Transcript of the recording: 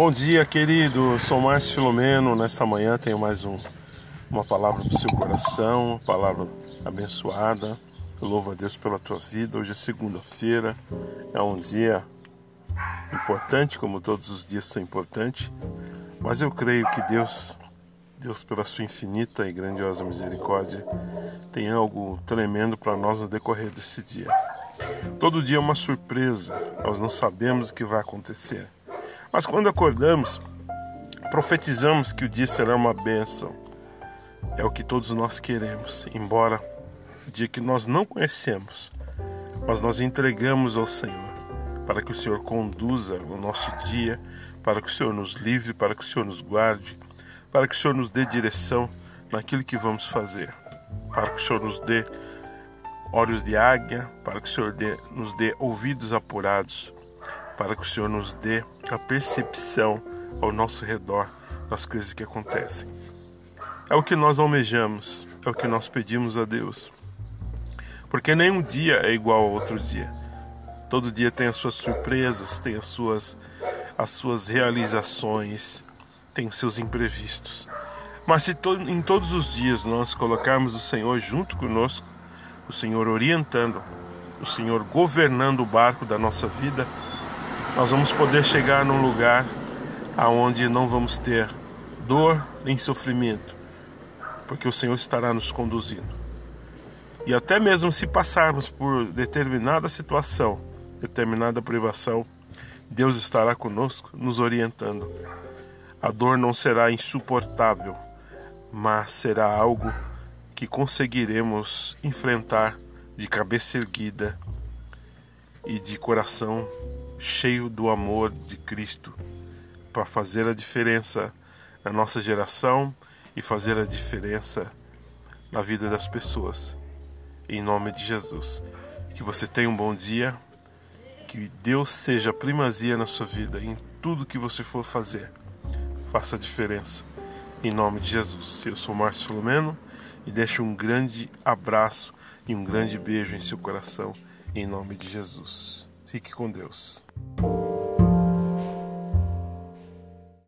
Bom dia, querido. Sou Márcio Filomeno. Nesta manhã tenho mais um, uma palavra para o seu coração, uma palavra abençoada. Eu louvo a Deus pela tua vida. Hoje é segunda-feira, é um dia importante, como todos os dias são importantes, mas eu creio que Deus, Deus pela sua infinita e grandiosa misericórdia, tem algo tremendo para nós no decorrer desse dia. Todo dia é uma surpresa, nós não sabemos o que vai acontecer. Mas quando acordamos, profetizamos que o dia será uma bênção. É o que todos nós queremos, embora o dia que nós não conhecemos, mas nós entregamos ao Senhor para que o Senhor conduza o nosso dia, para que o Senhor nos livre, para que o Senhor nos guarde, para que o Senhor nos dê direção naquilo que vamos fazer, para que o Senhor nos dê olhos de águia, para que o Senhor dê, nos dê ouvidos apurados, para que o Senhor nos dê a percepção ao nosso redor das coisas que acontecem. É o que nós almejamos, é o que nós pedimos a Deus. Porque nenhum dia é igual ao outro dia. Todo dia tem as suas surpresas, tem as suas, as suas realizações, tem os seus imprevistos. Mas se to, em todos os dias nós colocarmos o Senhor junto conosco, o Senhor orientando, o Senhor governando o barco da nossa vida, nós vamos poder chegar num lugar aonde não vamos ter dor nem sofrimento, porque o Senhor estará nos conduzindo. E até mesmo se passarmos por determinada situação, determinada privação, Deus estará conosco, nos orientando. A dor não será insuportável, mas será algo que conseguiremos enfrentar de cabeça erguida e de coração cheio do amor de Cristo para fazer a diferença na nossa geração e fazer a diferença na vida das pessoas. Em nome de Jesus. Que você tenha um bom dia, que Deus seja primazia na sua vida, em tudo que você for fazer. Faça a diferença. Em nome de Jesus. Eu sou Márcio Filomeno e deixo um grande abraço e um grande beijo em seu coração, em nome de Jesus. Fique com Deus.